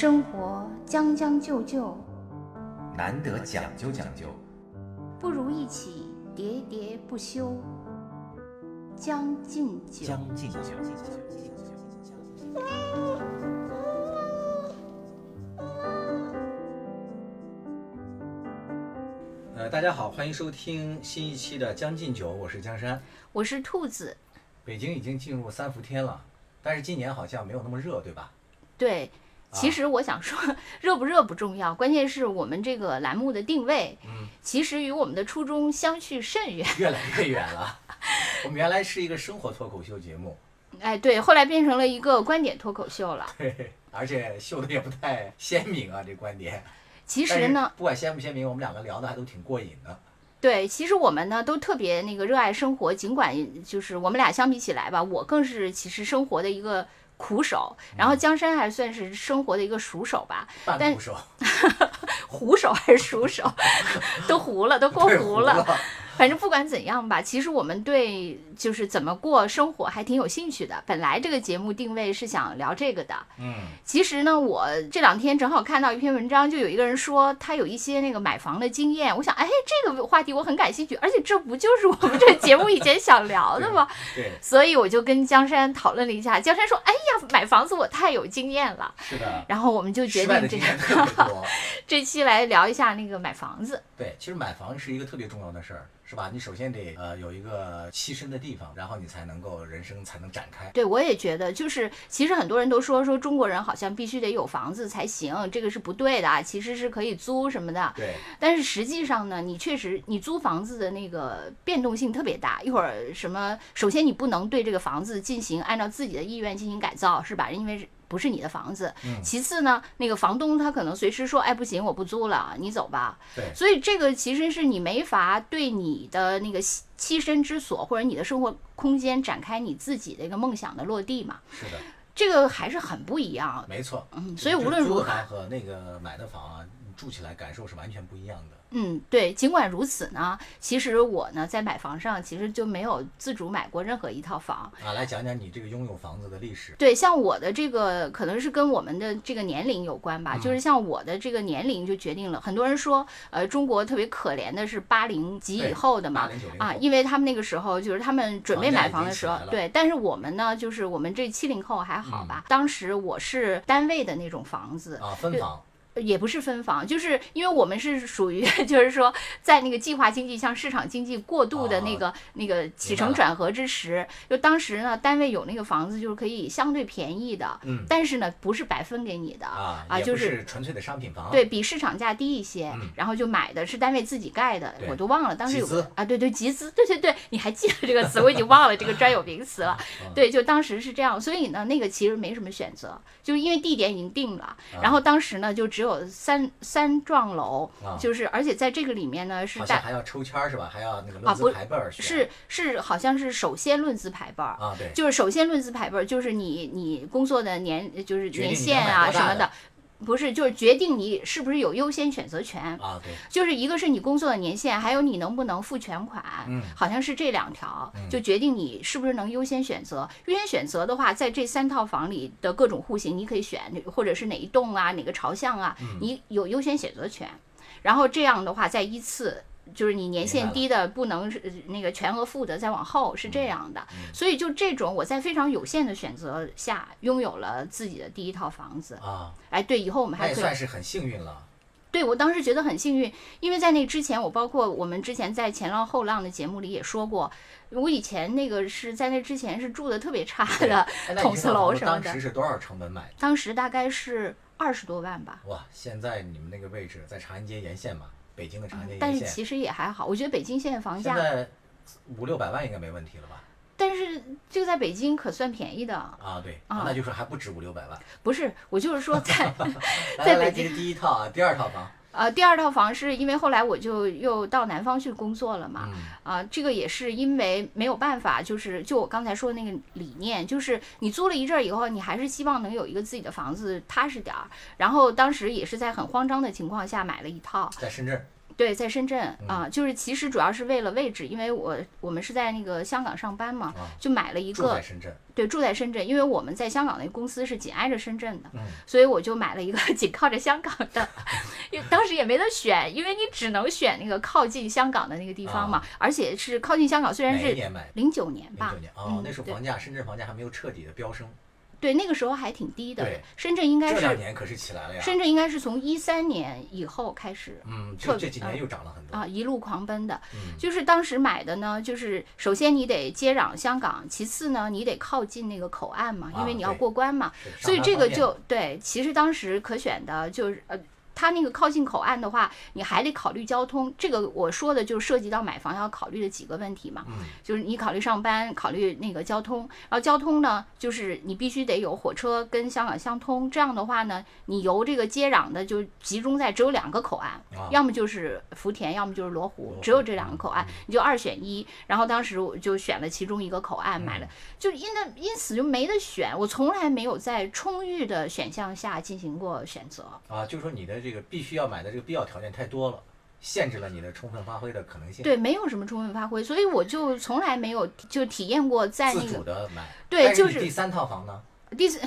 生活将将就就，难得讲究讲究，不如一起喋喋不休。将进酒，将进酒。呃，大家好，欢迎收听新一期的《将进酒》，我是江山。我是兔子。北京已经进入三伏天了，但是今年好像没有那么热，对吧？对，其实我想说，热不热不重要，关键是我们这个栏目的定位，嗯，其实与我们的初衷相去甚远。越来越远了。我们原来是一个生活脱口秀节目，哎，对，后来变成了一个观点脱口秀了。对，而且秀的也不太鲜明啊，这观点。其实呢，不管鲜不鲜明，我们两个聊的还都挺过瘾的。对，其实我们呢都特别那个热爱生活，尽管就是我们俩相比起来吧，我更是其实生活的一个苦手，然后江山还算是生活的一个熟手吧，但苦手，胡手还是熟手，都糊了，都过糊了。反正不管怎样吧，其实我们对就是怎么过生活还挺有兴趣的。本来这个节目定位是想聊这个的，嗯，其实呢，我这两天正好看到一篇文章，就有一个人说他有一些那个买房的经验。我想，哎，这个话题我很感兴趣，而且这不就是我们这个节目以前想聊的吗？对，所以我就跟江山讨论了一下。江山说，哎呀，买房子我太有经验了。是的。然后我们就决定这个 这期来聊一下那个买房子。对，其实买房是一个特别重要的事儿。是吧？你首先得呃有一个栖身的地方，然后你才能够人生才能展开。对，我也觉得，就是其实很多人都说说中国人好像必须得有房子才行，这个是不对的啊，其实是可以租什么的。对。但是实际上呢，你确实你租房子的那个变动性特别大，一会儿什么，首先你不能对这个房子进行按照自己的意愿进行改造，是吧？因为不是你的房子。嗯。其次呢，那个房东他可能随时说，哎，不行，我不租了，你走吧。对。所以这个其实是你没法对你的那个栖身之所或者你的生活空间展开你自己的一个梦想的落地嘛。是的。这个还是很不一样。没错。嗯。所以无论如何。租的房和那个买的房啊，住起来感受是完全不一样的。嗯，对。尽管如此呢，其实我呢在买房上其实就没有自主买过任何一套房啊。来讲讲你这个拥有房子的历史。对，像我的这个可能是跟我们的这个年龄有关吧。就是像我的这个年龄就决定了，很多人说，呃，中国特别可怜的是八零及以后的嘛。啊，因为他们那个时候就是他们准备买房的时候，对。但是我们呢，就是我们这七零后还好吧。当时我是单位的那种房子啊，分房。也不是分房，就是因为我们是属于，就是说在那个计划经济向市场经济过渡的那个那个起承转合之时，就当时呢，单位有那个房子就是可以相对便宜的，嗯，但是呢不是白分给你的啊啊，就是纯粹的商品房，对比市场价低一些，然后就买的是单位自己盖的，我都忘了当时有啊，对对集资，对对对，你还记得这个词，我已经忘了这个专有名词了，对，就当时是这样，所以呢，那个其实没什么选择，就是因为地点已经定了，然后当时呢就只有。有三三幢楼，就是而且在这个里面呢是带还要抽签是吧？还要那个论资排辈儿是是好像是首先论资排辈儿啊，对，就是首先论资排辈儿，就是你你工作的年就是年限啊什么的。不是，就是决定你是不是有优先选择权啊？对，就是一个是你工作的年限，还有你能不能付全款，嗯，好像是这两条，就决定你是不是能优先选择。优先选择的话，在这三套房里的各种户型，你可以选，或者是哪一栋啊，哪个朝向啊，你有优先选择权。然后这样的话，再依次。就是你年限低的不能是那个全额付的，再往后是这样的，所以就这种我在非常有限的选择下拥有了自己的第一套房子啊，哎，对，以后我们还算是很幸运了。对我当时觉得很幸运，因为在那之前，我包括我们之前在前浪后浪的节目里也说过，我以前那个是在那之前是住的特别差的筒子楼什么的。当时是多少成本买的？当时大概是二十多万吧。哇，现在你们那个位置在长安街沿线嘛？北京的长安街但是其实也还好，我觉得北京现在房价现在五六百万应该没问题了吧？但是这个在北京可算便宜的啊，对，那就是还不止五六百万。不是，我就是说在 在北京第一套啊，第二套房。呃，第二套房是因为后来我就又到南方去工作了嘛，啊，这个也是因为没有办法，就是就我刚才说的那个理念，就是你租了一阵儿以后，你还是希望能有一个自己的房子踏实点儿。然后当时也是在很慌张的情况下买了一套，在深圳。对，在深圳嗯啊，就是其实主要是为了位置，因为我我们是在那个香港上班嘛，啊就买了一个住在深圳，对，住在深圳，因为我们在香港那个公司是紧挨着深圳的，嗯所以我就买了一个 紧靠着香港的，因为当时也没得选，因为你只能选那个靠近香港的那个地方嘛，而且是靠近香港，虽然是？零九年吧零九，年哦那时候房价，深圳房价还没有彻底的飙升，对，那个时候还挺低的对，深圳应该这两是年可是起来了呀。深圳应该是从一三年以后开始嗯，特这这几年又涨了很多。啊一路狂奔的，嗯就是当时买的呢，就是首先你得接壤香港，其次呢你得靠近那个口岸嘛，因为你要过关嘛，是所以这个就对，其实当时可选的就是呃。它那个靠近口岸的话，你还得考虑交通。这个我说的就涉及到买房要考虑的几个问题嘛，嗯就是你考虑上班，考虑那个交通。然后交通呢，就是你必须得有火车跟香港相通。这样的话呢，你由这个接壤的就集中在只有两个口岸，啊要么就是福田，要么就是罗湖只有这两个口岸嗯，你就二选一。然后当时我就选了其中一个口岸买了，嗯就因的因此就没得选。我从来没有在充裕的选项下进行过选择。啊，就说你的这个必须要买的这个必要条件太多了，限制了你的充分发挥的可能性。对，没有什么充分发挥，所以我就从来没有就体验过在那自主个的买。对就是第三套房呢？第四。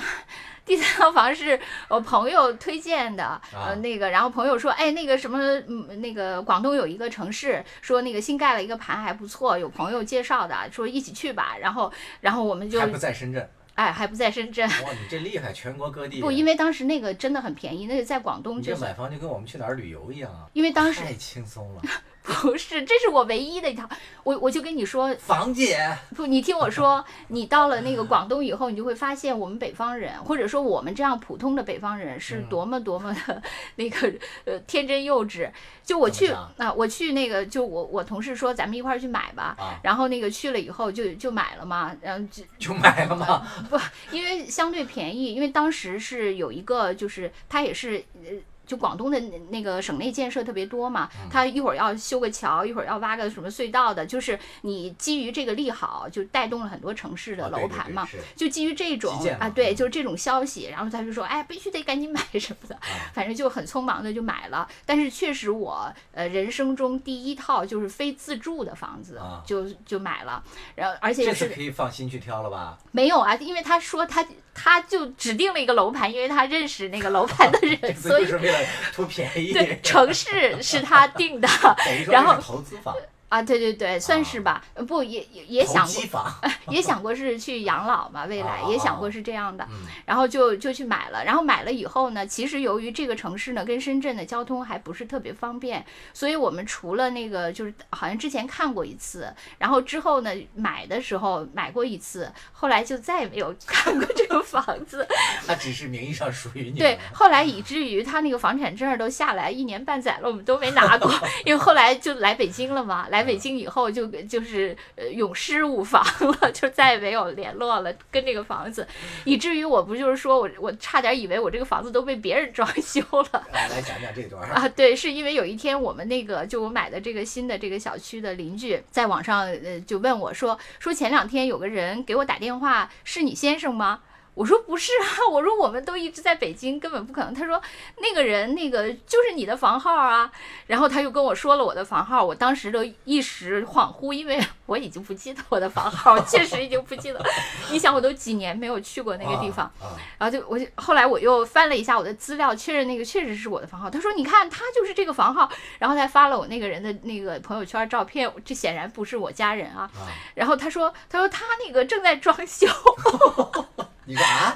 第三套房是我朋友推荐的，呃，啊那个，然后朋友说，哎，那个什么，嗯，那个广东有一个城市，说那个新盖了一个盘还不错，有朋友介绍的，说一起去吧。然后，然后我们就还，不在深圳？哎，还不在深圳，哇，你这厉害，全国各地。不，因为当时那个真的很便宜，那个在广东你这就是，买房就跟我们去哪儿旅游一样啊，因为当时太轻松了。不是，这是我唯一的一套，我我就跟你说，房姐，不，你听我说，你到了那个广东以后，你就会发现我们北方人，或者说我们这样普通的北方人是嗯多么多么的那个呃天真幼稚。就我去啊么、我去那个，就我我同事说咱们一块儿去买吧，啊然后那个去了以后就就买了嘛，然后就 就买了嘛？不，因为相对便宜，因为当时是有一个，就是他也是呃。就广东的那那个省内建设特别多嘛，嗯它一会儿要修个桥，一会儿要挖个什么隧道的，就是你基于这个利好，就带动了很多城市的楼盘嘛。是就基于这种啊，对，嗯就是这种消息，然后他就说，哎，必须得赶紧买什么的，啊反正就很匆忙的就买了。但是确实我呃人生中第一套就是非自住的房子，啊就就买了，然后而且这是次可以放心去挑了吧？没有啊，因为他说他他就指定了一个楼盘，因为他认识那个楼盘的人，所以就是为了图便宜。对城市是他定的 然后投资房，啊，对对对，算是吧。呃不也也也想过。也想过是去养老嘛，未来也想过哦是这样的，嗯然后就就去买了，然后买了以后呢，其实由于这个城市呢跟深圳的交通还不是特别方便，所以我们除了那个就是好像之前看过一次，然后之后呢买的时候买过一次，后来就再也没有看过这个房子。它只是名义上属于你对，后来以至于他那个房产证都下来一年半载了，我们都没拿过，因为后来就来北京了嘛。来北京以后就就是呃永失无房了，就再也没有联络了跟这个房子，以至于我不就是说我我差点以为我这个房子都被别人装修了。来来讲讲这段。啊，对，是因为有一天我们那个就我买的这个新的这个小区的邻居在网上呃就问我说说前两天有个人给我打电话，是你先生吗？我说不是啊，我说我们都一直在北京，根本不可能。他说那个人那个就是你的房号啊，然后他又跟我说了我的房号，我当时都一时恍惚，因为 我已经不记得我的房号，确实已经不记得。你想，我都几年没有去过那个地方，啊，然后就我就后来我又翻了一下我的资料，确认那个确实是我的房号。他说：“你看，他就是这个房号。”然后他发了我那个人的那个朋友圈照片，这显然不是我家人啊。啊然后他说：“他说他那个正在装修。你说啊？”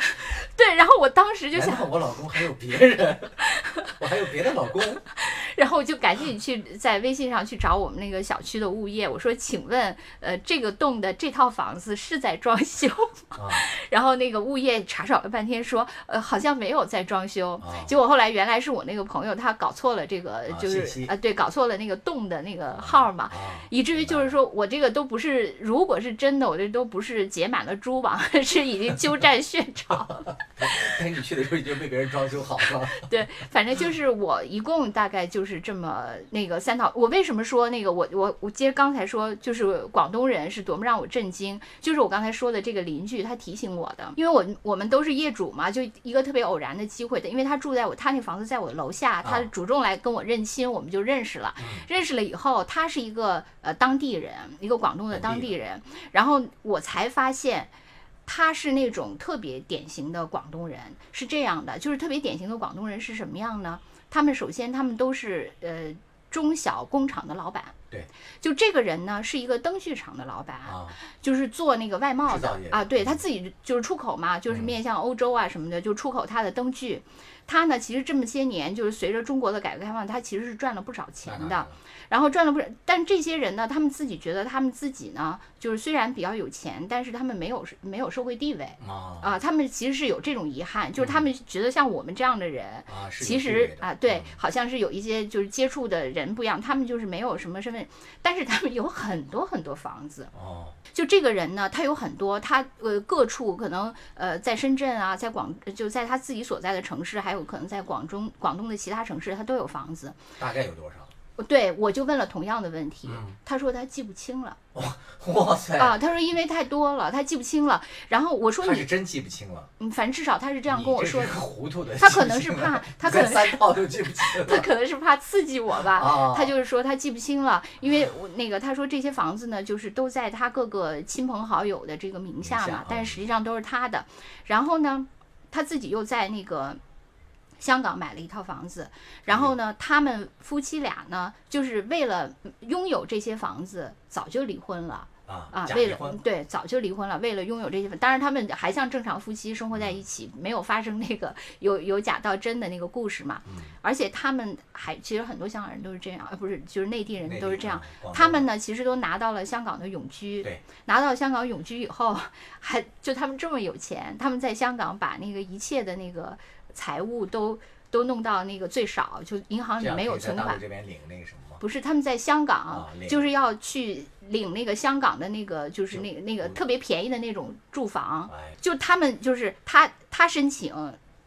对，然后我当时就想，我老公还有别人？我还有别的老公？然后我就赶紧去在微信上去找我们那个小区的物业，我说：“请问，呃，这个栋的这套房子是在装修啊 然后那个物业查找了半天，说，呃，好像没有在装修。啊结果后来原来是我那个朋友他搞错了这个，啊就是啊、对，搞错了那个栋的那个号嘛。啊！以至于就是说我这个都不是，如果是真的，我这都不是结满了蛛网，是已经鸠占鹊巢了。等你去的时候已经被别人装修好了。对，反正就是我一共大概就是这么那个三套。我为什么说那个我我我接着刚才说，就是广东人是多么让我震惊，就是我刚才说的这个邻居他提醒我的，因为我我们都是业主嘛，就一个特别偶然的机会的，因为他住在我他那房子在我楼下，他主动来跟我认亲，我们就认识了。认识了以后，他是一个呃当地人，一个广东的当地人，然后我才发现。他是那种特别典型的广东人，是这样的，就是特别典型的广东人是什么样呢？他们首先他们都是呃中小工厂的老板，对，就这个人呢是一个灯具厂的老板，就是做那个外贸的啊，对他自己就是出口嘛，就是面向欧洲啊什么的，就出口他的灯具。他呢其实这么些年就是随着中国的改革开放，他其实是赚了不少钱的。然后赚了不少，但这些人呢，他们自己觉得他们自己呢，就是虽然比较有钱，但是他们没有没有社会地位啊啊，他们其实是有这种遗憾，就是他们觉得像我们这样的人，其实啊，对，好像是有一些就是接触的人不一样，他们就是没有什么身份，但是他们有很多很多房子哦。就这个人呢，他有很多，他呃各处可能呃在深圳啊，在广就在他自己所在的城市，还有可能在广中广东的其他城市，他都有房子。大概有多少？对，我就问了同样的问题，他说他记不清了。哇哇塞！啊，他说因为太多了，他记不清了。然后我说你是真记不清了。嗯，反正至少他是这样跟我说。的。糊涂的。他可能是怕，他可能三套都记不清。他可能是怕刺激我吧。他就是说他记不清了，因为我那个他说这些房子呢，就是都在他各个亲朋好友的这个名下嘛，但是实际上都是他的。然后呢，他自己又在那个。香港买了一套房子，然后呢，他们夫妻俩呢，就是为了拥有这些房子，早就离婚了啊啊！为了对，早就离婚了，为了拥有这些，当然他们还像正常夫妻生活在一起，没有发生那个有有假到真的那个故事嘛。而且他们还其实很多香港人都是这样，呃，不是，就是内地人都是这样。他们呢，其实都拿到了香港的永居，拿到香港永居以后，还就他们这么有钱，他们在香港把那个一切的那个。财务都都弄到那个最少，就银行里没有存款。这边领那个什么？不是，他们在香港，就是要去领那个香港的那个，就是那个那个特别便宜的那种住房。就他们就是他他申请。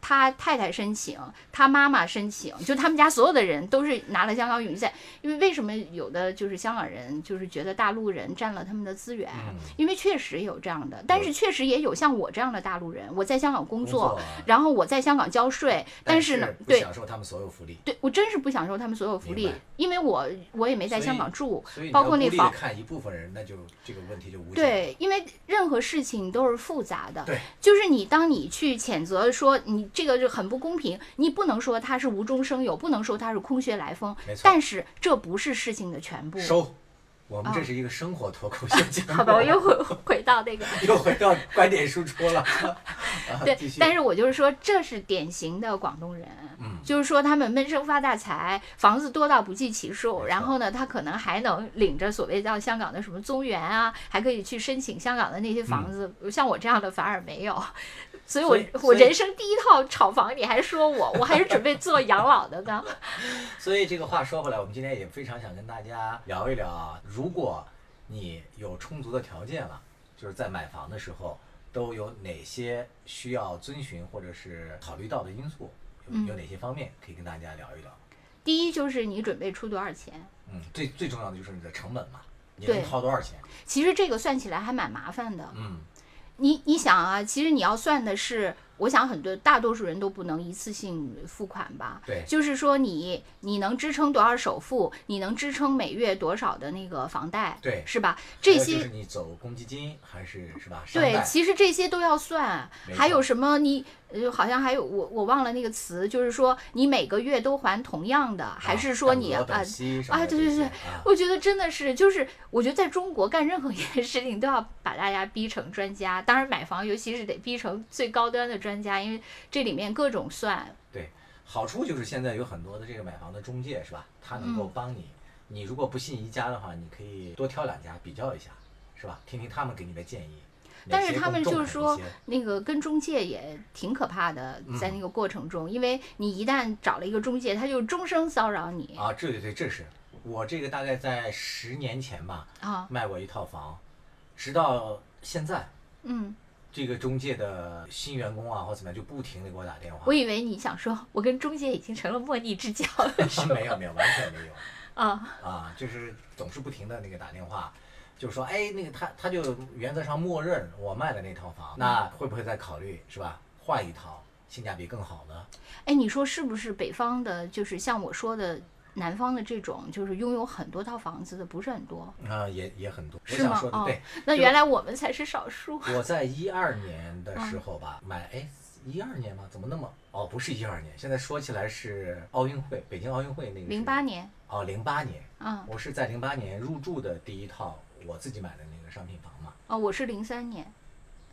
他太太申请，他妈妈申请，就他们家所有的人都是拿了香港永居在。因为为什么有的就是香港人就是觉得大陆人占了他们的资源？因为确实有这样的，但是确实也有像我这样的大陆人，我在香港工作，然后我在香港交税，但是呢，对，享受他们所有福利。对我真是不享受他们所有福利，因为我我也没在香港住，包括那房。看一部分人，那就这个问题就无对，因为任何事情都是复杂的。对，就是你当你去谴责说你。这个就很不公平，你不能说他是无中生有，不能说他是空穴来风。但是这不是事情的全部。收，我们这是一个生活脱口秀 节目。好吧，我又回回到那个，又回到观点输出了。对，但是我就是说，这是典型的广东人。嗯，就是说他们闷声发大财，房子多到不计其数。然后呢，他可能还能领着所谓到香港的什么宗源啊，还可以去申请香港的那些房子。像我这样的反而没有。所以，我我人生第一套炒房，你还说我，我还是准备做养老的呢。所以这个话说回来，我们今天也非常想跟大家聊一聊啊，如果你有充足的条件了，就是在买房的时候都有哪些需要遵循或者是考虑到的因素，有有哪些方面可以跟大家聊一聊？第一就是你准备出多少钱？嗯，最最重要的就是你的成本嘛，你能掏多少钱？其实这个算起来还蛮麻烦的。嗯。你你想啊，其实你要算的是。我想很多大多数人都不能一次性付款吧？对，就是说你你能支撑多少首付？你能支撑每月多少的那个房贷？对，是吧？这些你走公积金还是是吧？对，其实这些都要算。还有什么？你呃，好像还有我我忘了那个词，就是说你每个月都还同样的，还是说你啊啊？对对对，我觉得真的是，就是我觉得在中国干任何一件事情都要把大家逼成专家。当然买房，尤其是得逼成最高端的专。专家，因为这里面各种算。对，好处就是现在有很多的这个买房的中介，是吧？他能够帮你。你如果不信一家的话，你可以多挑两家比较一下，是吧？听听他们给你的建议。但是他们就是说，那个跟中介也挺可怕的，在那个过程中，因为你一旦找了一个中介，他就终生骚扰你。啊，对对对，这是我这个大概在十年前吧，啊，卖过一套房，直到现在，嗯。这个中介的新员工啊，或怎么样，就不停的给我打电话。我以为你想说，我跟中介已经成了莫逆之交了。没有没有，完全没有。啊啊，就是总是不停的那个打电话，就说哎，那个他他就原则上默认我卖的那套房，那会不会再考虑是吧？换一套性价比更好呢？哎，你说是不是北方的，就是像我说的南方的这种，就是拥有很多套房子的不是很多？啊，也也很多。是吗？哦，对。那原来我们才是少数。我在一二年的时候吧，买哎，一二年吗？怎么那么？哦，不是一二年，现在说起来是奥运会，北京奥运会那个。零八年。哦，零八年。嗯。我是在零八年入住的第一套我自己买的那个商品房嘛。哦，我是零三年。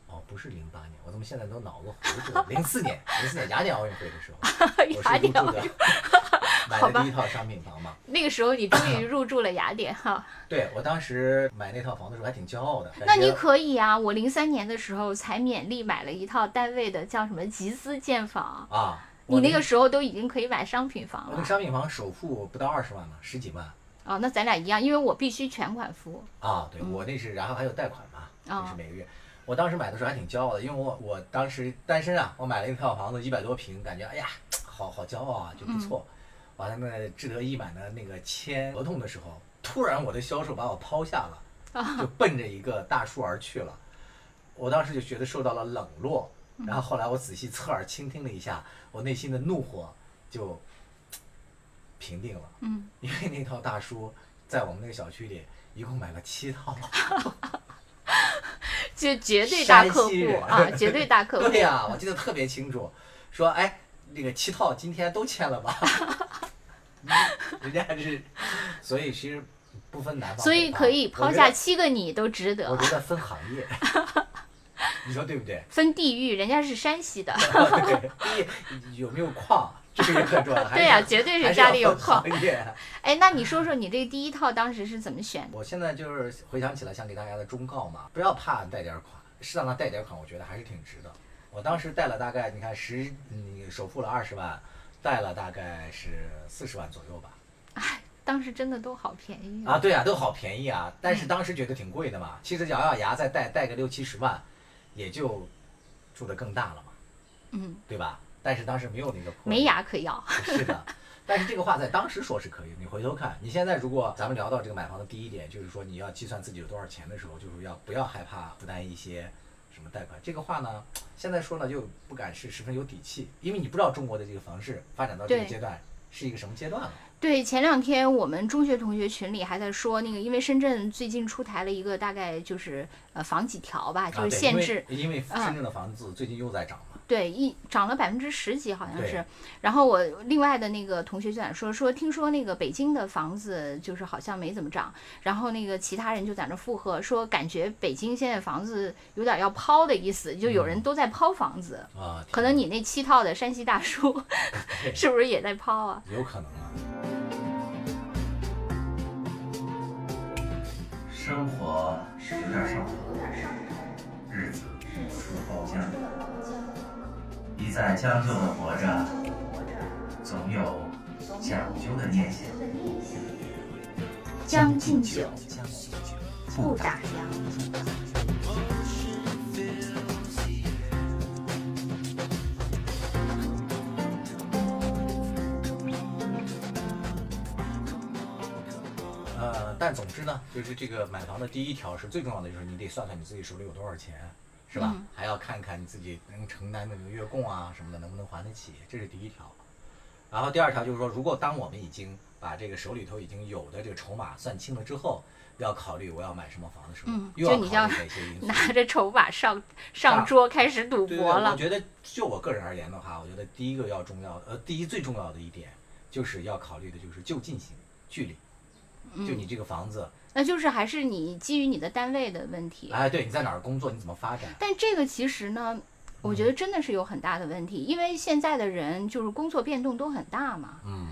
哦，不是零八年，我怎么现在都脑子糊涂了？零四年，零四年雅典奥运会的时候，我是入住的，买的第一套商品房嘛。那个时候你终于入住了雅典哈。对，我当时买那套房的时候还挺骄傲的。那你可以啊，我零三年的时候才勉力买了一套单位的，叫什么集资建房啊。你那个时候都已经可以买商品房了。那商品房首付不到二十万嘛，十几万。哦，那咱俩一样，因为我必须全款付。啊，对我那是，然后还有贷款嘛，就是每个月。我当时买的时候还挺骄傲的，因为我我当时单身啊，我买了一套房子，一百多平，感觉哎呀，好好骄傲啊，就不错。完了，那志得意满的那个签合同的时候，突然我的销售把我抛下了，就奔着一个大叔而去了。我当时就觉得受到了冷落，然后后来我仔细侧耳倾听了一下，我内心的怒火就平定了。嗯，因为那套大叔在我们那个小区里一共买了七套。就绝对大客户啊，绝对大客户。对呀，我记得特别清楚，说哎，那个七套今天都签了吧？人家是，所以其实不分南方。所以可以抛下七个你都值得。我觉得分行业，你说对不对？分地域，人家是山西的。对，有没有矿？这个也很重要。对呀，绝对是家里有矿。业。哎，那你说说你这个第一套当时是怎么选的？我现在就是回想起来，想给大家的忠告嘛，不要怕贷点款，适当的贷点款，我觉得还是挺值的。我当时贷了大概，你看十，嗯，首付了二十万，贷了大概是四十万左右吧。哎，当时真的都好便宜啊！对呀，都好便宜啊！但是当时觉得挺贵的嘛。其实咬咬牙再贷贷个六七十万，也就住的更大了嘛。嗯，对吧？但是当时没有那个没牙可咬。是的，但是这个话在当时说是可以。你回头看，你现在如果咱们聊到这个买房的第一点，就是说你要计算自己有多少钱的时候，就是要不要害怕负担一些什么贷款？这个话呢，现在说呢就不敢是十分有底气，因为你不知道中国的这个房市发展到这个阶段是一个什么阶段了。对，前两天我们中学同学群里还在说那个，因为深圳最近出台了一个大概就是呃房几条吧，就是限制，因为深圳的房子最近又在涨。对，一涨了百分之十几，好像是。然后我另外的那个同学就在说说，听说那个北京的房子就是好像没怎么涨。然后那个其他人就在那附和说，感觉北京现在房子有点要抛的意思，就有人都在抛房子。啊。可能你那七套的山西大叔，是不是也在抛啊？有可能啊。生活有点上头，日子出了包浆。一再将就的活着，总有讲究的念想。将进酒，不打烊。呃，但总之呢，就是这个买房的第一条是最重要的，就是你得算算你自己手里有多少钱。是吧？还要看看你自己能承担的这个月供啊什么的，能不能还得起，这是第一条。然后第二条就是说，如果当我们已经把这个手里头已经有的这个筹码算清了之后，要考虑我要买什么房的时候，又要考虑哪些因素？拿着筹码上上桌开始赌博了。我觉得就我个人而言的话，我觉得第一个要重要，呃，第一最重要的一点就是要考虑的就是就近性距离，就你这个房子。那就是还是你基于你的单位的问题。哎，对，你在哪儿工作，你怎么发展？但这个其实呢，我觉得真的是有很大的问题，因为现在的人就是工作变动都很大嘛。嗯。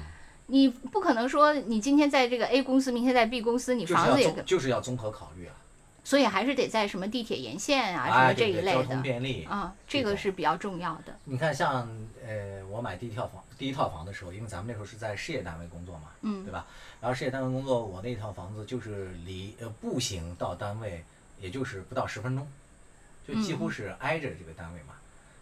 你不可能说你今天在这个 A 公司，明天在 B 公司，你房子也就是要综合考虑啊。所以还是得在什么地铁沿线啊，什么这一类的，交通便利啊，这个是比较重要的。你看，像呃，我买第一套房，第一套房的时候，因为咱们那时候是在事业单位工作嘛，嗯，对吧？然后事业单位工作，我那套房子就是离呃步行到单位，也就是不到十分钟，就几乎是挨着这个单位嘛。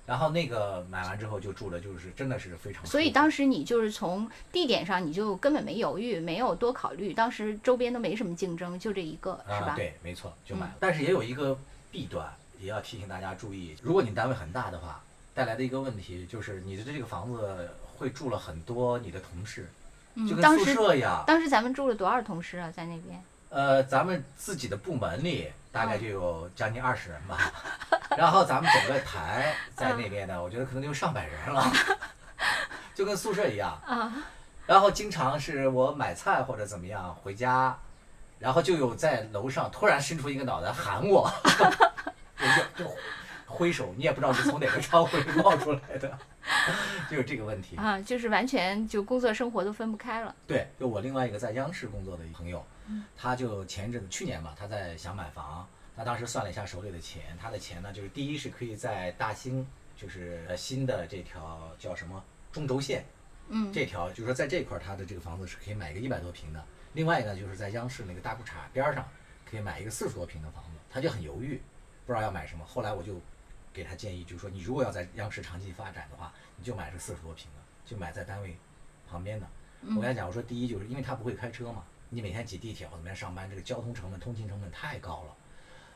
然后那个买完之后就住了，就是真的是非常。所以当时你就是从地点上你就根本没犹豫，没有多考虑，当时周边都没什么竞争，就这一个，是吧？啊，对，没错，就买了。但是也有一个弊端，也要提醒大家注意，如果你单位很大的话，带来的一个问题就是你的这个房子会住了很多你的同事，就跟宿舍一样。当时咱们住了多少同事啊，在那边？呃，咱们自己的部门里大嗯概就有将近二十人吧，然后咱们整个台 在那边呢，我觉得可能就上百人了，就跟宿舍一样。啊，然后经常是我买菜或者怎么样回家，然后就有在楼上突然伸出一个脑袋喊我，我就就挥手，你也不知道是从哪个窗户里冒出来的，就是这个问题。啊，就是完全就工作生活都分不开了。对，就我另外一个在央视工作的朋友，他就前一阵子去年吧，他在想买房，他当时算了一下手里的钱，他的钱呢，就是第一是可以在大兴，就是呃新的这条叫什么中轴线，嗯，这条就是说在这块儿他的这个房子是可以买一个一百多平的，另外一个就是在央视那个大裤衩边儿上可以买一个四十多平的房子，他就很犹豫，不知道要买什么。后来我就给他建议，就是说你如果要在央视长期发展的话，你就买这四十多平的，就买在单位旁边的。我跟他讲，我说第一就是因为他不会开车嘛，你每天挤地铁或怎么样上班，这个交通成本、通勤成本太高了。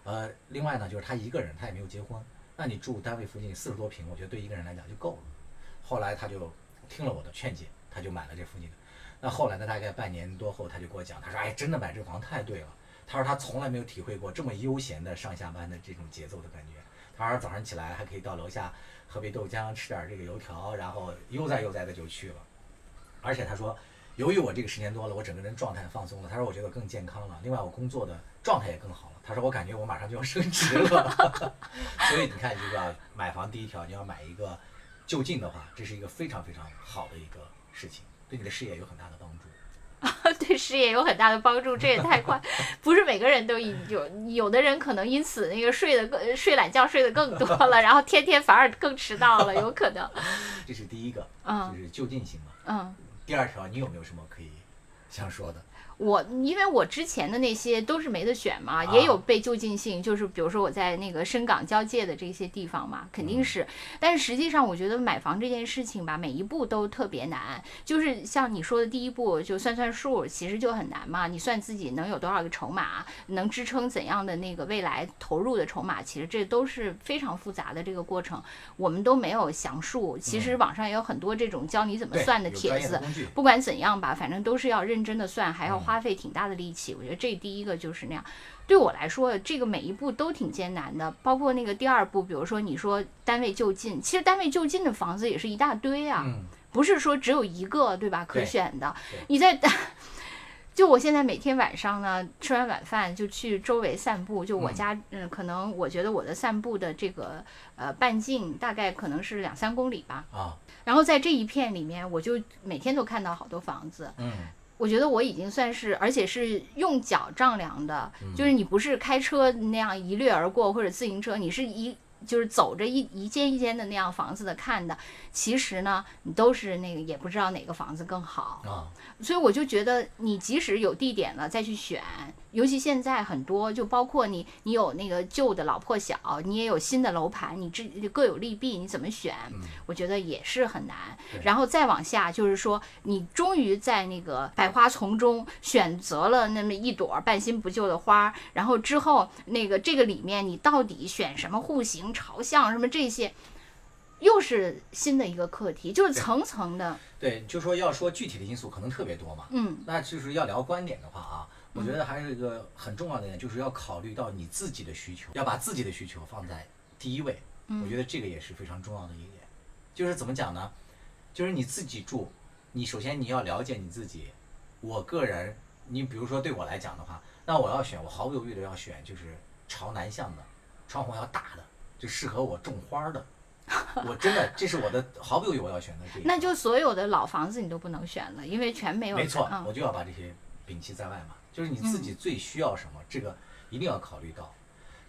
呃，另外呢，就是他一个人，他也没有结婚，那你住单位附近四十多平，我觉得对一个人来讲就够了。后来他就听了我的劝解，他就买了这附近的。那后来呢，大概半年多后，他就跟我讲，他说：“哎，真的买这房太对了。”他说他从来没有体会过这么悠闲的上下班的这种节奏的感觉。他说早上起来还可以到楼下喝杯豆浆，吃点这个油条，然后悠哉悠哉的就去了。而且他说，由于我这个十年多了，我整个人状态放松了。他说我觉得更健康了，另外我工作的状态也更好了。他说我感觉我马上就要升职了。所以你看，这个买房第一条，你要买一个就近的话，这是一个非常非常好的一个事情，对你的事业有很大的帮助。对事业有很大的帮助，这也太快，不是每个人都有，有的人可能因此那个睡得更睡懒觉睡得更多了，然后天天反而更迟到了，有可能。这是第一个，嗯就是就近型嘛。嗯，第二条，你有没有什么可以想说的？我因为我之前的那些都是没得选嘛，啊也有被就近性，就是比如说我在那个深港交界的这些地方嘛，肯定是。但是实际上，我觉得买房这件事情吧，每一步都特别难。就是像你说的第一步，就算算数，其实就很难嘛。你算自己能有多少个筹码，能支撑怎样的那个未来投入的筹码，其实这都是非常复杂的这个过程，我们都没有详述。其实网上也有很多这种教你怎么，算的帖子。不管怎样吧，反正都是要认真的算，还要嗯花费挺大的力气。我觉得这第一个就是那样。对我来说，这个每一步都挺艰难的，包括那个第二步，比如说你说单位就近，其实单位就近的房子也是一大堆啊，嗯，不是说只有一个，对吧？可选的，你在。就我现在每天晚上呢，吃完晚饭就去周围散步。就我嗯家，嗯，可能我觉得我的散步的这个呃半径大概可能是两三公里吧。啊，然后在这一片里面，我就每天都看到好多房子。嗯，我觉得我已经算是，而且是用脚丈量的，就是你不是开车那样一掠而过，或者自行车，你是一就是走着一一间一间的那样房子的看的。其实呢，你都是那个也不知道哪个房子更好，啊，所以我就觉得你即使有地点了再去选，尤其现在很多，就包括你你有那个旧的老破小，你也有新的楼盘，你这各有利弊，你怎么选？我觉得也是很难。然后再往下，就是说你终于在那个百花丛中选择了那么一朵半新不旧的花，然后之后那个这个里面你到底选什么户型、朝向什么这些，又是新的一个课题，就是层层的，对，就说要说具体的因素可能特别多嘛，嗯。那就是要聊观点的话啊，我觉得还是一个很重要的点，就是要考虑到你自己的需求，要把自己的需求放在第一位。我觉得这个也是非常重要的一点。就是怎么讲呢？就是你自己住，你首先你要了解你自己。我个人，你比如说对我来讲的话，那我要选，我毫不犹豫的要选就是朝南向的，窗户要大的，就适合我种花儿的。我真的，这是我的毫不犹豫我要选的这一条。那就所有的老房子你都不能选了，因为全没有。没错，嗯我就要把这些摒弃在外嘛。就是你自己最需要什么，这个一定要考虑到。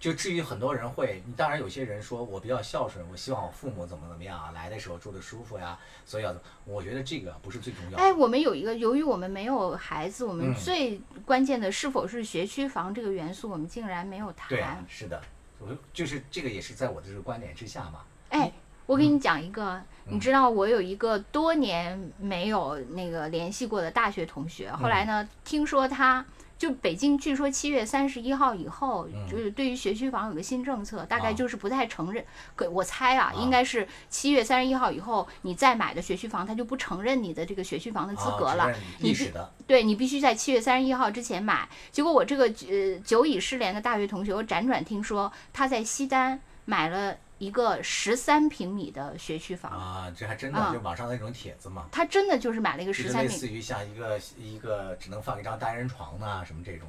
就至于很多人会，你当然有些人说我比较孝顺，我希望我父母怎么怎么样啊，来的时候住的舒服呀，所以要怎么？我觉得这个不是最重要的。哎，我们有一个，由于我们没有孩子，我们嗯最关键的是否是学区房这个元素，我们竟然没有谈。对啊，是的，我就是这个也是在我的这个观点之下嘛。哎，我给你讲一个，嗯你知道我有一个多年没有那个联系过的大学同学，后来呢，听说他。就北京，据说七月三十一号以后，嗯就是对于学区房有个新政策，大概啊就是不太承认。可我猜啊，啊应该是七月三十一号以后，你再买的学区房，他就不承认你的这个学区房的资格了。啊、历史的，对你必须在七月三十一号之前买。结果我这个呃久已失联的大学同学，我辗转听说他在西单买了一个十三平米的学区房。啊，这还真的，啊就网上那种帖子嘛，他真的就是买了一个十三平。类似于像一个一个只能放一张单人床呐、什么这种。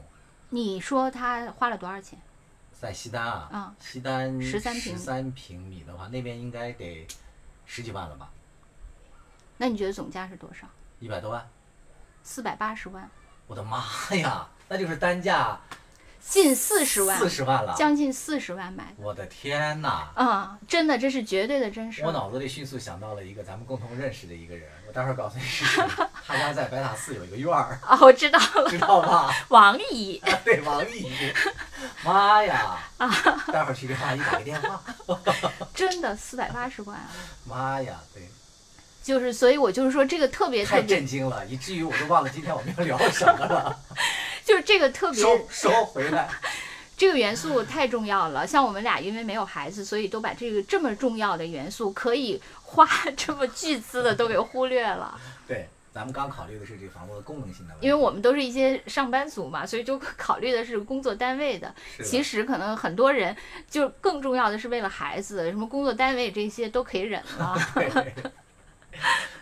你说他花了多少钱？在西单啊，啊西单十三平十三平米的话，那边应该得十几万了吧，那你觉得总价是多少？一百多万。四百八十万，我的妈呀，那就是单价近四十万，四十万了。将近四十万买的。我的天哪！啊、真的，这是绝对的真实。我脑子里迅速想到了一个咱们共同认识的一个人，我待会儿告诉你是谁。他家在白塔寺有一个院儿，啊，我知道了，知道吧？王姨。对，王姨。妈呀！待会儿去给王姨打个电话。真的四百八十万啊！妈呀，对，就是，所以我就是说，这个特别特太，震惊了，以至于我都忘了今天我们要聊什么了。就是这个特别收收回来。这个元素太重要了，像我们俩因为没有孩子，所以都把这个这么重要的元素，可以花 这么巨资的都给忽略了。对，咱们刚考虑的是这个房屋的功能性的问题。因为我们都是一些上班族嘛，所以就考虑的是工作单位的。的其实可能很多人就更重要的是为了孩子，什么工作单位这些都可以忍了。对，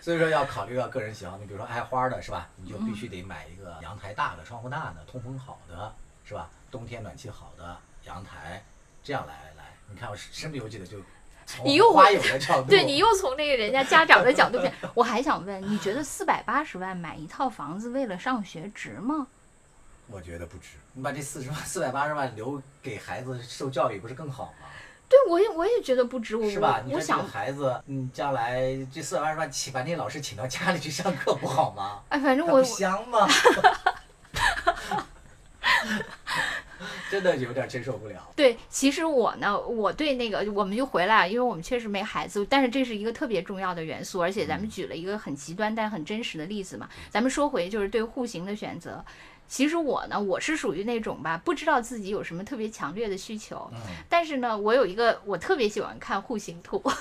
所以说要考虑到个人喜好。你比如说爱花的是吧？你就必须得买一个阳台大的、窗户大的、通风好的，是吧？冬天暖气好的阳台，这样来来。你看我身不由己的就从你又花友的角度，对你又从那个人家家长的角度讲，我还想问，你觉得四百八十万买一套房子为了上学值吗？我觉得不值。你把这四十万、四百八十万留给孩子受教育，不是更好吗？对，我也我也觉得不值。我是吧？你想孩子，嗯，将来这四百八十万请把那老师请到家里去上课不好吗？哎，反正我不香吗？真的有点接受不了。对，其实我呢，我对那个，我们就回来，因为我们确实没孩子，但是这是一个特别重要的元素，而且咱们举了一个很极端但很真实的例子嘛。咱们说回就是对户型的选择，其实我呢，我是属于那种吧，不知道自己有什么特别强烈的需求，嗯，但是呢，我有一个我特别喜欢看户型图。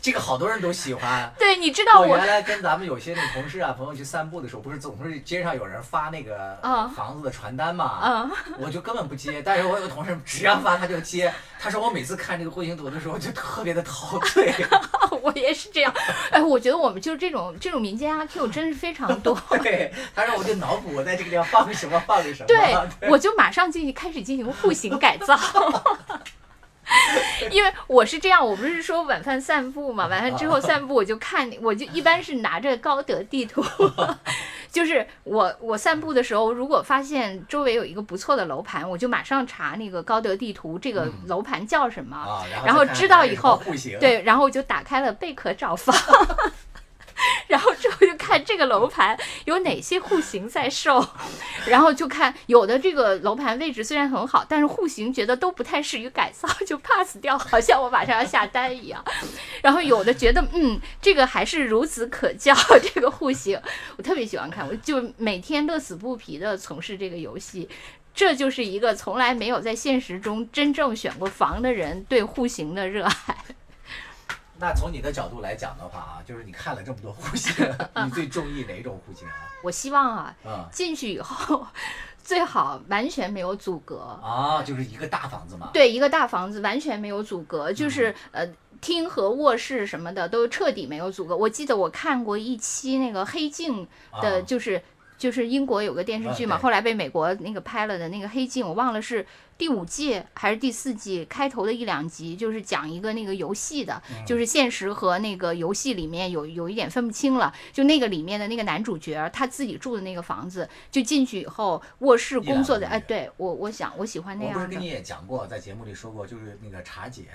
这个好多人都喜欢。对，你知道我我原来跟咱们有些那同事啊朋友去散步的时候，不是总是街上有人发那个啊房子的传单嘛，啊，我就根本不接。但是我有个同事只要发他就接，他说我每次看这个户型图的时候就特别的陶醉。我也是这样。哎，我觉得我们就是这种这种民间阿 Q 真是非常 多。对，他说我就脑补我在这个地方放个什么放个什么。对，我就马上进去开始进行户型改造。因为我是这样，我不是说晚饭散步嘛，晚饭之后散步我就看，我就一般是拿着高德地图，就是我我散步的时候，如果发现周围有一个不错的楼盘，我就马上查那个高德地图这个楼盘叫什么，啊，然后知道以后对，然后我就打开了贝壳找房，然后之后就看这个楼盘有哪些户型在售，然后就看有的这个楼盘位置虽然很好，但是户型觉得都不太适于改造，就 pass 掉，好像我马上要下单一样。然后有的觉得嗯，这个还是孺子可教，这个户型我特别喜欢看，我就每天乐此不疲的从事这个游戏。这就是一个从来没有在现实中真正选过房的人对户型的热爱。那从你的角度来讲的话啊，就是你看了这么多户型，你最中意哪种户型啊？我希望啊，嗯进去以后最好完全没有阻隔，啊，就是一个大房子嘛。对，一个大房子完全没有阻隔，嗯就是呃。厅和卧室什么的都彻底没有阻隔。我记得我看过一期那个《黑镜》的，啊就是、就是英国有个电视剧嘛，啊后来被美国那个拍了的那个《黑镜》，我忘了是第五季还是第四季开头的一两集，就是讲一个那个游戏的，嗯就是现实和那个游戏里面有有一点分不清了。就那个里面的那个男主角，他自己住的那个房子，就进去以后卧室工作的，哎，对我我想我喜欢那样的我不是跟你也讲过，在节目里说过，就是那个茶姐，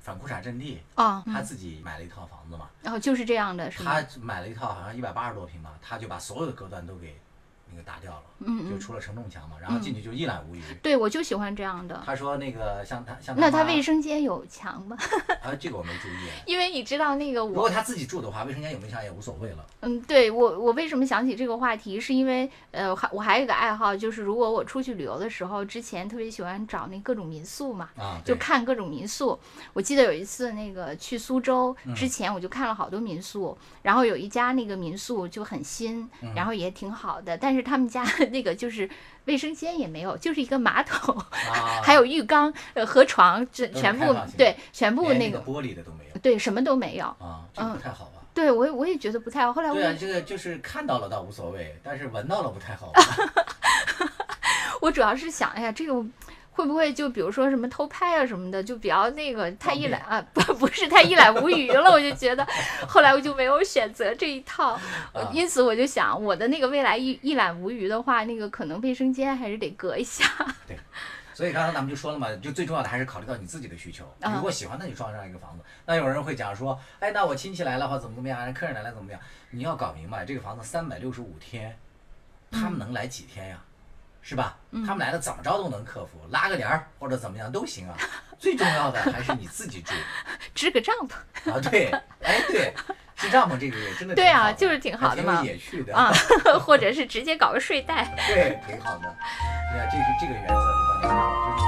反裤衩阵地，啊，她嗯自己买了一套房子嘛，然后就是这样的，是吗她？买了一套好像一百八十多平吧，他就把所有的隔断都给那个打掉了，嗯嗯，就除了承重墙嘛，然后进去就一览无余。对，我就喜欢这样的。他说那个像他像那他卫生间有墙吗？啊，这个我没注意。因为你知道那个我，如果他自己住的话，卫生间有没有墙也无所谓了。嗯，对我我为什么想起这个话题，是因为呃，还我还有一个爱好，就是如果我出去旅游的时候，之前特别喜欢找那各种民宿嘛。啊，就看各种民宿。我记得有一次那个去苏州嗯之前，我就看了好多民宿，然后有一家那个民宿就很新，嗯然后也挺好的，但是他们家那个就是卫生间也没有，就是一个马桶，啊，还有浴缸、呃和床，这全部对，全部那那个玻璃的都没有对，什么都没有。啊，这不太好吧？对我也我也觉得不太好。后来我对啊，也这个就是看到了倒无所谓，但是闻到了不太好 吧。我主要是想，哎呀，这个会不会就比如说什么偷拍啊什么的，就比较那个太一览啊，不不是太一览无余了，我就觉得，后来我就没有选择这一套，因此我就想，我的那个未来一一览无余的话，那个可能卫生间还是得隔一下。对 所以刚才咱们就说了嘛，就最重要的还是考虑到你自己的需求。啊如果喜欢，那就装上一个房子。那有人会讲说，哎，那我亲戚来了或怎么怎么样，客人来了怎么样？你要搞明白，这个房子三百六十五天，他们能来几天呀？是吧？他们来了怎么着都能克服，拉个帘儿或者怎么样都行啊。最重要的还是你自己住 支个帐篷啊。对，哎对，支帐篷这个也真的对啊挺好的就是挺好的嘛挺有野趣的啊，或者是直接搞个睡袋。对，挺好的。对啊，这是这个原则，我告诉你就是